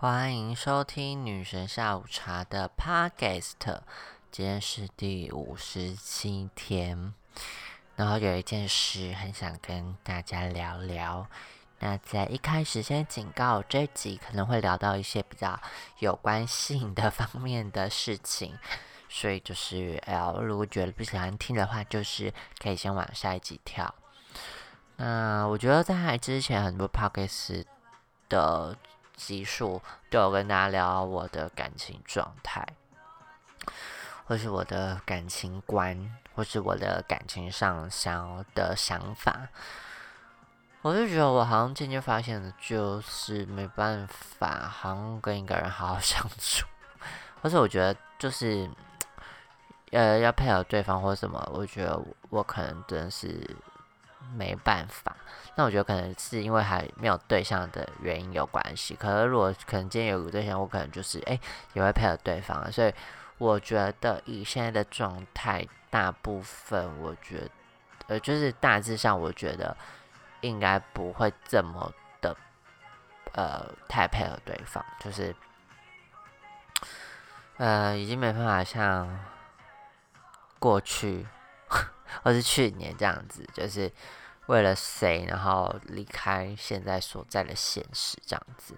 欢迎收听女神下午茶的 Podcast，今天是第五十七天，然后有一件事很想跟大家聊聊。那在一开始先警告，这集可能会聊到一些比较有关性的方面的事情，所以就是 L，，如果觉得不喜欢听的话，就是可以先往下一集跳。那我觉得在之前很多 Podcast 的集数都有跟大家聊我的感情状态，或是我的感情观，或是我的感情上想要的想法。我就觉得我好像渐渐发现的，就是没办法，好像跟一个人好好 相处，或者我觉得就是呃要配合对方或什么，我觉得我可能真的是没办法。那我觉得可能是因为还没有对象的原因有关系。可是如果可能今天有个对象，我可能就是哎也会配合对方。所以我觉得以现在的状态，大部分我觉得呃就是大致上我觉得。应该不会这么的，呃，太配合对方，就是，呃，已经没办法像过去 或是去年这样子，就是为了谁，然后离开现在所在的现实这样子。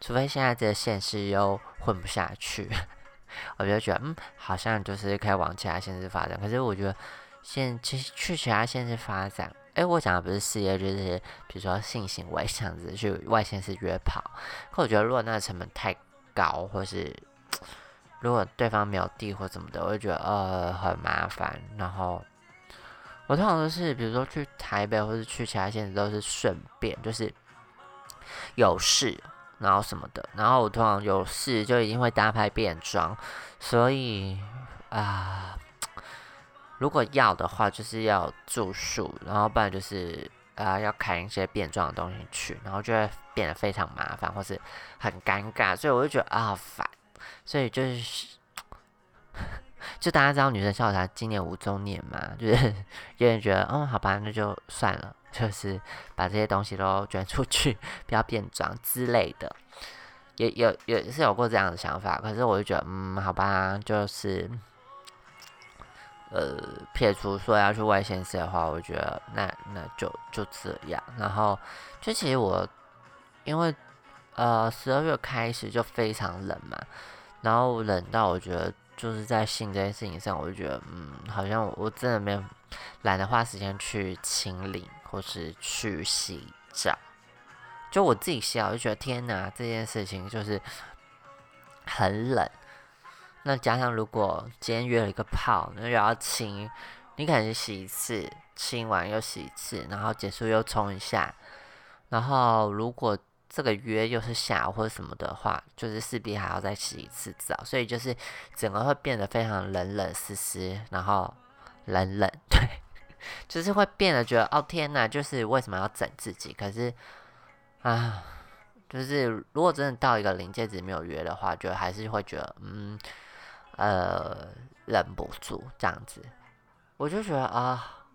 除非现在这个现实又混不下去，我就觉得，嗯，好像就是可以往其他现实发展。可是我觉得，现其实去其他现实发展。哎，我讲的不是事业，就是比如说性行为这样子去外线是约炮。可我觉得如果那个成本太高，或是如果对方没有地或什么的，我就觉得呃很麻烦。然后我通常都是比如说去台北或者去其他县市都是顺便，就是有事然后什么的。然后我通常有事就一定会搭配便装，所以啊。如果要的话，就是要住宿，然后不然就是啊要开一些变装的东西去，然后就会变得非常麻烦，或是很尴尬，所以我就觉得啊烦，所以就是 就大家知道女生校茶今年五周年嘛，就是 有人觉得哦好吧，那就算了，就是把这些东西都捐出去，不要变装之类的，也有也是有过这样的想法，可是我就觉得嗯好吧，就是。呃，撇除说要去外县市的话，我觉得那那就就这样。然后，就其实我因为呃十二月开始就非常冷嘛，然后冷到我觉得就是在性这件事情上，我就觉得嗯，好像我真的没有懒得花时间去清理或是去洗澡。就我自己洗，我就觉得天哪，这件事情就是很冷。那加上，如果今天约了一个泡，那又要亲，你可能洗一次，亲完又洗一次，然后结束又冲一下，然后如果这个约又是下或者什么的话，就是势必还要再洗一次澡，所以就是整个会变得非常冷冷湿湿，然后冷冷，对，就是会变得觉得哦天哪，就是为什么要整自己？可是啊，就是如果真的到一个临界值没有约的话，就还是会觉得嗯。呃，忍不住这样子，我就觉得啊，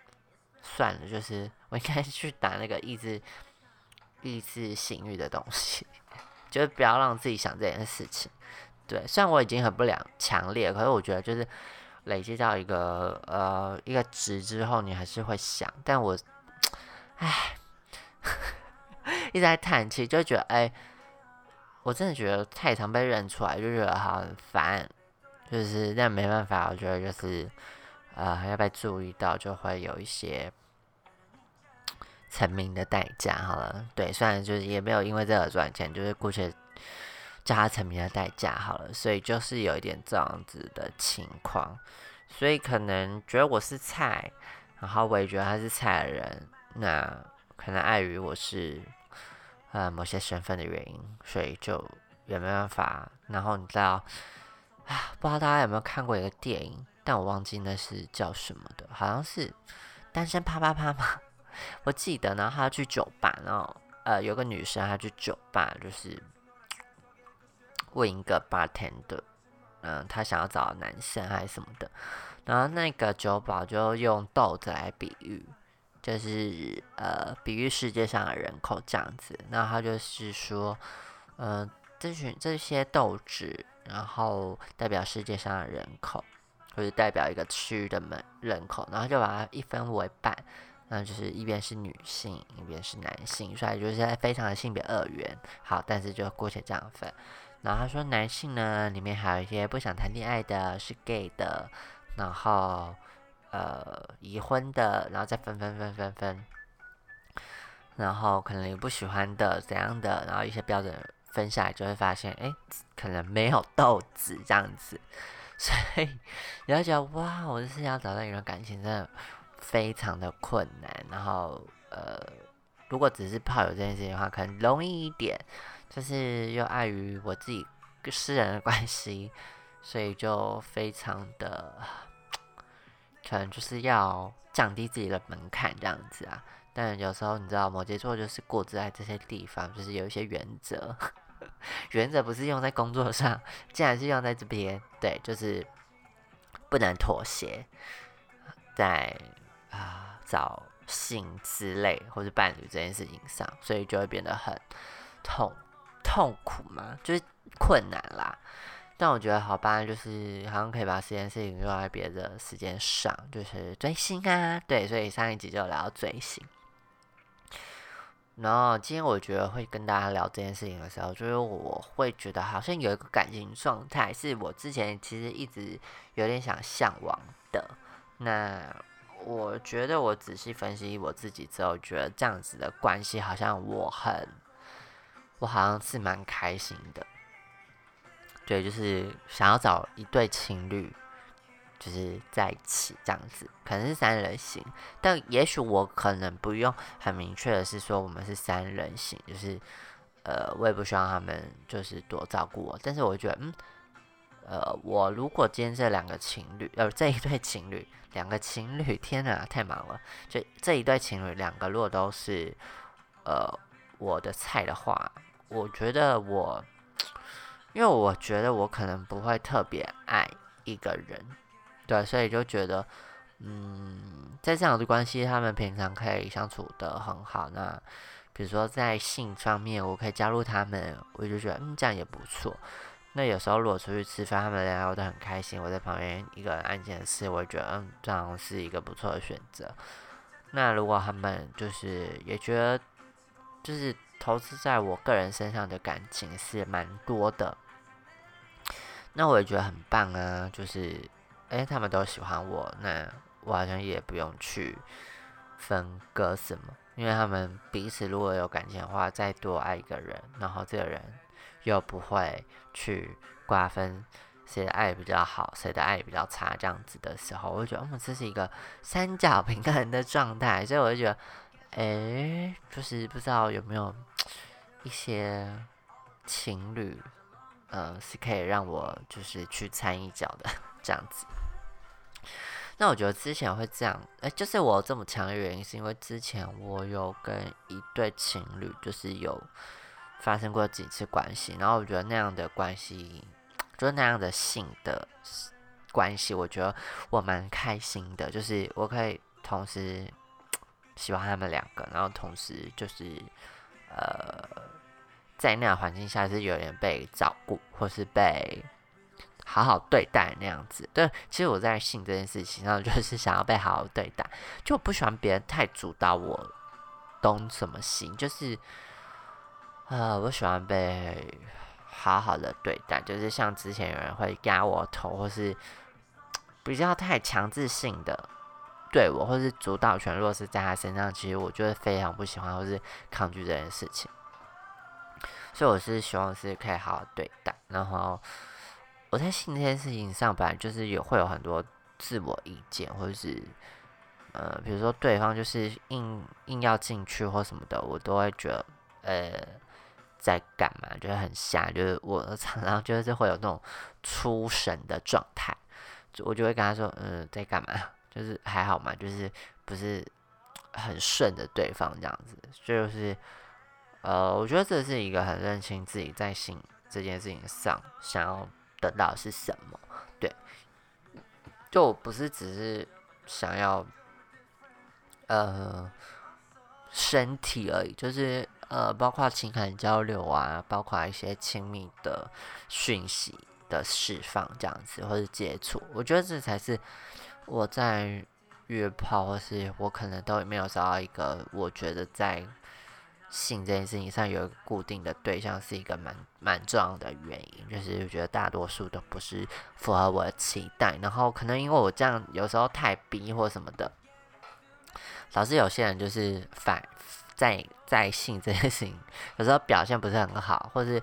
算了，就是我应该去打那个抑制抑制性欲的东西，就是不要让自己想这件事情。对，虽然我已经很不良强烈，可是我觉得就是累积到一个呃一个值之后，你还是会想。但我，唉，一直在叹气，就觉得哎。我真的觉得太常被认出来，就觉得很烦。就是但没办法，我觉得就是，呃，要被注意到，就会有一些成名的代价。好了，对，虽然就是也没有因为这个赚钱，就是姑且叫他成名的代价好了。所以就是有一点这样子的情况，所以可能觉得我是菜，然后我也觉得他是菜的人，那可能碍于我是。呃，某些身份的原因，所以就也没办法。然后你知道，啊，不知道大家有没有看过一个电影，但我忘记那是叫什么的，好像是《单身啪啪啪》吗。我记得，呢他去酒吧，然后呃，有个女生她去酒吧，就是问一个 bartender，嗯，她想要找男生还是什么的，然后那个酒保就用豆子来比喻。就是呃，比喻世界上的人口这样子，那他就是说，呃，这群这些豆子，然后代表世界上的人口，或者代表一个区域的门人口，然后就把它一分为半，那就是一边是女性，一边是男性，所以就是非常的性别二元。好，但是就姑且这样分。然后他说男性呢，里面还有一些不想谈恋爱的，是 gay 的，然后呃已婚的，然后再分分分分分。然后可能有不喜欢的怎样的，然后一些标准分下来，就会发现，哎，可能没有豆子这样子，所以你要觉得，哇，我就是要找到一段感情，真的非常的困难。然后，呃，如果只是炮友这件事情的话，可能容易一点，就是又碍于我自己私人的关系，所以就非常的，可能就是要降低自己的门槛这样子啊。但有时候你知道，摩羯座就是固执在这些地方，就是有一些原则。原则不是用在工作上，竟然是用在这边。对，就是不能妥协，在啊找性之类或者伴侣这件事情上，所以就会变得很痛痛苦嘛，就是困难啦。但我觉得好吧，就是好像可以把这件事情用在别的时间上，就是追星啊。对，所以上一集就聊到追星。然后今天我觉得会跟大家聊这件事情的时候，就是我会觉得好像有一个感情状态，是我之前其实一直有点想向往的。那我觉得我仔细分析我自己之后，觉得这样子的关系好像我很，我好像是蛮开心的。对，就是想要找一对情侣。就是在一起这样子，可能是三人行，但也许我可能不用很明确的是说我们是三人行，就是呃，我也不希望他们就是多照顾我，但是我觉得，嗯，呃，我如果今天这两个情侣，呃，这一对情侣，两个情侣，天哪，太忙了，就这一对情侣，两个如果都是呃我的菜的话，我觉得我，因为我觉得我可能不会特别爱一个人。对，所以就觉得，嗯，在这样的关系，他们平常可以相处的很好。那比如说在性方面，我可以加入他们，我就觉得，嗯，这样也不错。那有时候如果出去吃饭，他们聊得很开心，我在旁边一个人安静的吃，我觉得，嗯，这样是一个不错的选择。那如果他们就是也觉得，就是投资在我个人身上的感情是蛮多的，那我也觉得很棒啊，就是。哎，他们都喜欢我，那我好像也不用去分割什么，因为他们彼此如果有感情的话，再多爱一个人，然后这个人又不会去瓜分谁的爱比较好，谁的爱比较差，这样子的时候，我就觉得，嗯，这是一个三角平衡的状态，所以我就觉得，哎，就是不知道有没有一些情侣，呃，是可以让我就是去掺一脚的这样子。那我觉得之前会这样，哎，就是我这么强的原因，是因为之前我有跟一对情侣，就是有发生过几次关系，然后我觉得那样的关系，就是那样的性的关系，我觉得我蛮开心的，就是我可以同时喜欢他们两个，然后同时就是呃，在那样环境下是有点被照顾，或是被。好好对待那样子，对，其实我在性这件事情上，就是 想要被好好对待，就我不喜欢别人太主导我懂什么心，就是，呃，我喜欢被好好的对待，就是像之前有人会压我头，或是比较太强制性的对我，或是主导权若是在他身上，其实我就会非常不喜欢或是抗拒这件事情，所以我是希望是可以好好对待，然后。我在性这件事情上，本来就是有会有很多自我意见，或者是呃，比如说对方就是硬硬要进去或什么的，我都会觉得呃在干嘛，就是很瞎，就是我 常常就是会有那种出神的状态，我就会跟他说，嗯，在干嘛？就是还好嘛，就是不是很顺着对方这样子，就是呃，我觉得这是一个很认清自己在性这件事情上想要。得到是什么？对，就不是只是想要呃身体而已，就是呃，包括情感交流啊，包括一些亲密的讯息的释放这样子，或者接触，我觉得这才是我在约炮，或是我可能都没有找到一个我觉得在性这件事情上有一个固定的对象，是一个蛮蛮重要的原因。就是我觉得大多数都不是符合我的期待，然后可能因为我这样有时候太逼或什么的，导致有些人就是反。在在性这件事情，有时候表现不是很好，或是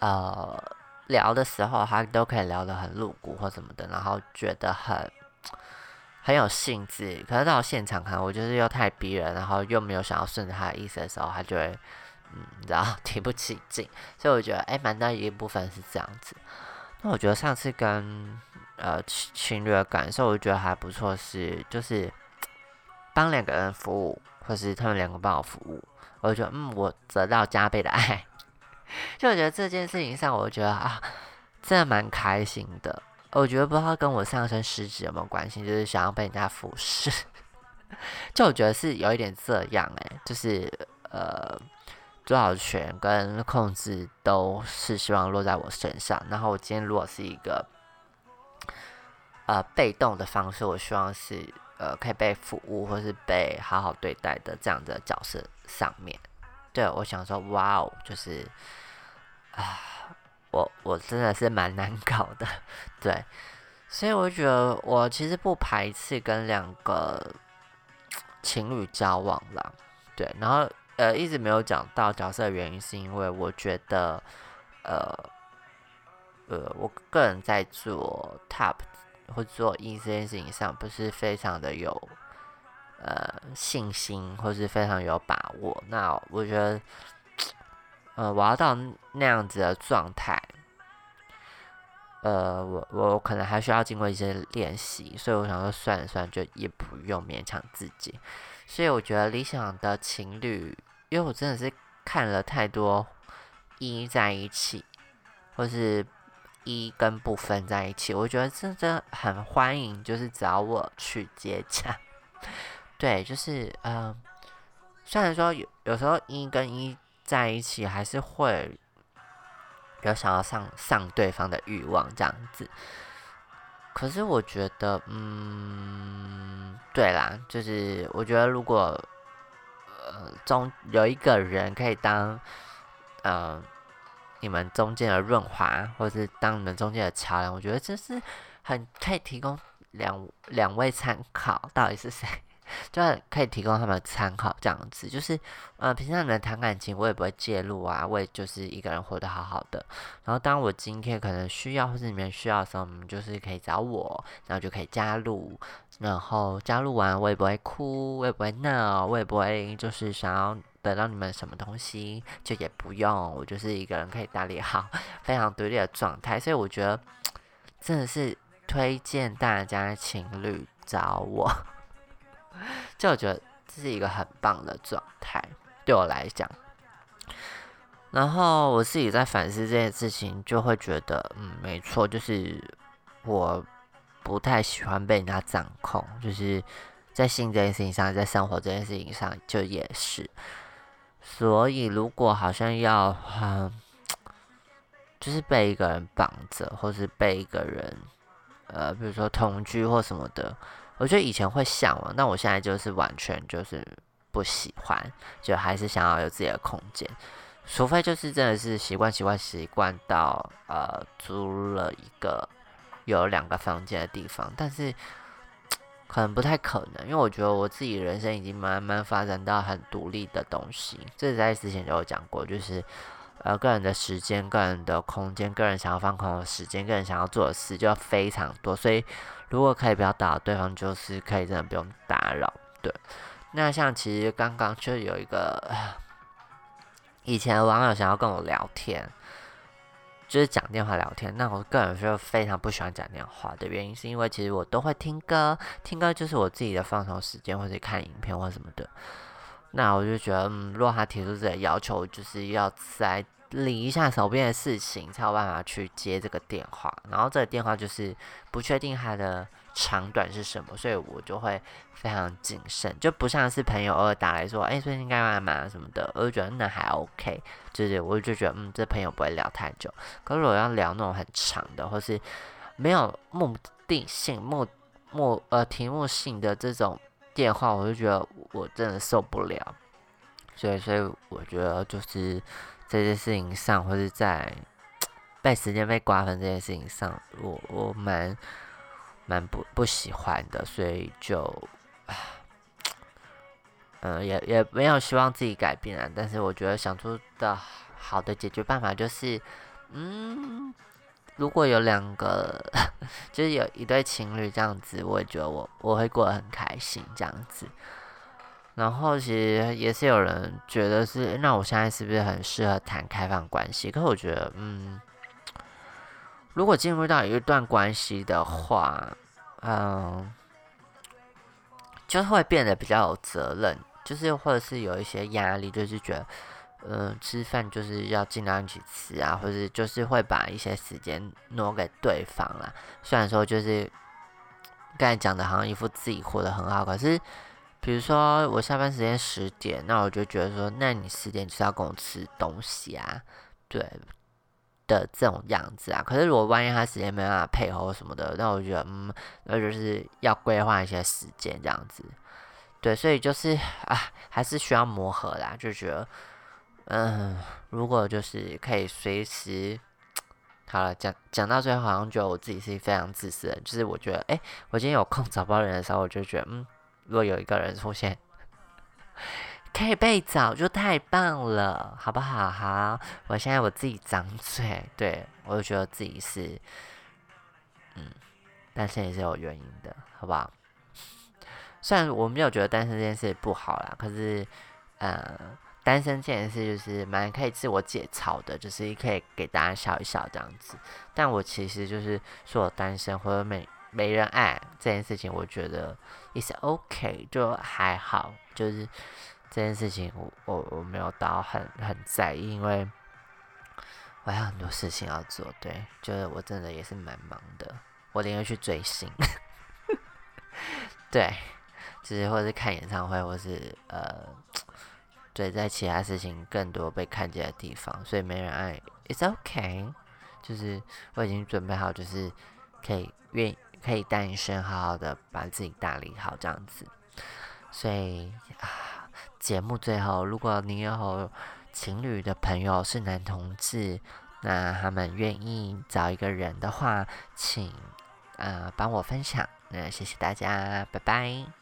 呃聊的时候，他都可以聊得很露骨或什么的，然后觉得很很有兴致。可是到现场看，我就是又太逼人，然后又没有想要顺着他的意思的时候，他就会嗯，然后 提不起劲。所以我觉得，哎，蛮大一部分是这样子。那我觉得上次跟呃情侣的感受，我觉得还不错，是就是帮两个人服务。或是他们两个帮我服务，我就觉得嗯，我得到加倍的爱。就我觉得这件事情上，我觉得啊，真的蛮开心的。我觉得不知道跟我上身失职有没有关系，就是想要被人家服侍。就我觉得是有一点这样哎，就是呃，主导权跟控制都是希望落在我身上。然后我今天如果是一个呃被动的方式，我希望是。呃，可以被服务或是被好好对待的这样的角色上面，对我想说，哇哦，就是啊，我我真的是蛮难搞的，对，所以我觉得我其实不排斥跟两个情侣交往啦，对，然后呃一直没有讲到角色的原因，是因为我觉得呃呃，我个人在做 top。或做一这件事情上，不是非常的有呃信心，或是非常有把握。那我觉得，呃，我要到那样子的状态，呃，我我可能还需要经过一些练习。所以我想说，算了算了，就也不用勉强自己。所以我觉得理想的情侣，因为我真的是看了太多一在一起，或是。一跟不分在一起，我觉得真的很欢迎，就是找我去接洽。对，就是嗯，虽然说有有时候一跟一在一起，还是会有想要上上对方的欲望这样子。可是我觉得，嗯，对啦，就是我觉得如果呃中有一个人可以当嗯。你们中间的润滑，或者是当你们中间的桥梁，我觉得这是很可以提供两两位参考，到底是谁，就是可以提供他们的参考这样子。就是呃，平常你们谈感情，我也不会介入啊，我也就是一个人活得好好的。然后当我今天可能需要，或是你们需要的时候，你们就是可以找我，然后就可以加入。然后加入完，我也不会哭，我也不会闹，我也不会就是想要。得到你们什么东西就也不用，我就是一个人可以打理好，非常独立的状态，所以我觉得真的是推荐大家情侣找我，就我觉得这是一个很棒的状态，对我来讲。然后我自己在反思这件事情，就会觉得，嗯，没错，就是我不太喜欢被人家掌控，就是在性这件事情上，在生活这件事情上，就也是。所以，如果好像要，就是被一个人绑着，或是被一个人，呃，比如说同居或什么的，我觉得以前会向往，但我现在就是完全就是不喜欢，就还是想要有自己的空间，除非就是真的是习惯习惯习惯到，呃，租了一个有两个房间的地方，但是。可能不太可能，因为我觉得我自己人生已经慢慢发展到很独立的东西。这在之前就有讲过，就是呃个人的时间、个人的空间、个人想要放空的时间、个人想要做的事就非常多。所以如果可以不要打扰对方，就是可以真的不用打扰。对，那像其实刚刚就有一个 以前网友想要跟我聊天。就是讲电话聊天，那我个人是非常不喜欢讲电话的原因，是因为其实我都会听歌，听歌就是我自己的放松时间，或者看影片或什么的。那我就觉得，嗯，如果他提出这个要求，就是要再理一下手边的事情，才有办法去接这个电话。然后这个电话就是不确定他的长短是什么，所以我就会非常谨慎，就不像是朋友偶尔打来说，哎，最近干嘛嘛什么的，我就觉得那还 OK，就是我就觉得，嗯，这朋友不会聊太久。可是如果要聊那种很长的，或是没有目的性、目目呃题目性的这种电话，我就觉得我真的受不了。所以，所以我觉得就是这件事情上，或是在 被时间被瓜分这件事情上，我我蛮蛮不不喜欢的，所以就，嗯，也也没有希望自己改变啊。但是我觉得想出的好的解决办法就是，嗯，如果有两个，就是有一对情侣这样子，我也觉得我我会过得很开心这样子。然后其实也是有人觉得是，那我现在是不是很适合谈开放关系？可我觉得，嗯，如果进入到一段关系的话，嗯，就会变得比较有责任，就是或者是有一些压力，就是觉得，嗯，吃饭就是要尽量一起吃啊，或者就是会把一些时间挪给对方啦。虽然说就是刚才讲的，好像一副自己活得很好，可是。比如说我下班时间十点，那我就觉得说，那你十点就是要跟我吃东西啊，对的这种样子啊。可是如果万一他时间没办法配合什么的，那我觉得嗯，那就是要规划一些时间这样子。对，所以就是啊，还是需要磨合啦。就觉得嗯，如果就是可以随时好了，讲讲到最后，好像觉得我自己是非常自私的，就是我觉得哎，我今天有空找不到人的时候，我就觉得嗯。如果有一个人出现，可以被找就太棒了，好不好？好，我现在我自己张嘴，对我就觉得自己是，嗯，单身也是有原因的，好不好？虽然我没有觉得单身这件事不好啦，可是，呃，单身这件事就是蛮可以自我解嘲的，就是可以给大家笑一笑这样子。但我其实就是说我单身或者没。没人爱这件事情，我觉得也是 OK，就还好。就是这件事情，我我我没有到很很在意，因为我还有很多事情要做。对，就是我真的也是蛮忙的，我宁愿去追星。对，就是或者是看演唱会，或是呃，对，在其他事情更多被看见的地方，所以没人爱，It's OK。就是我已经准备好，就是可以愿意。可以单身，好好的把自己打理好，这样子。所以啊，节目最后，如果你有情侣的朋友是男同志，那他们愿意找一个人的话，请呃帮我分享。那谢谢大家，拜拜。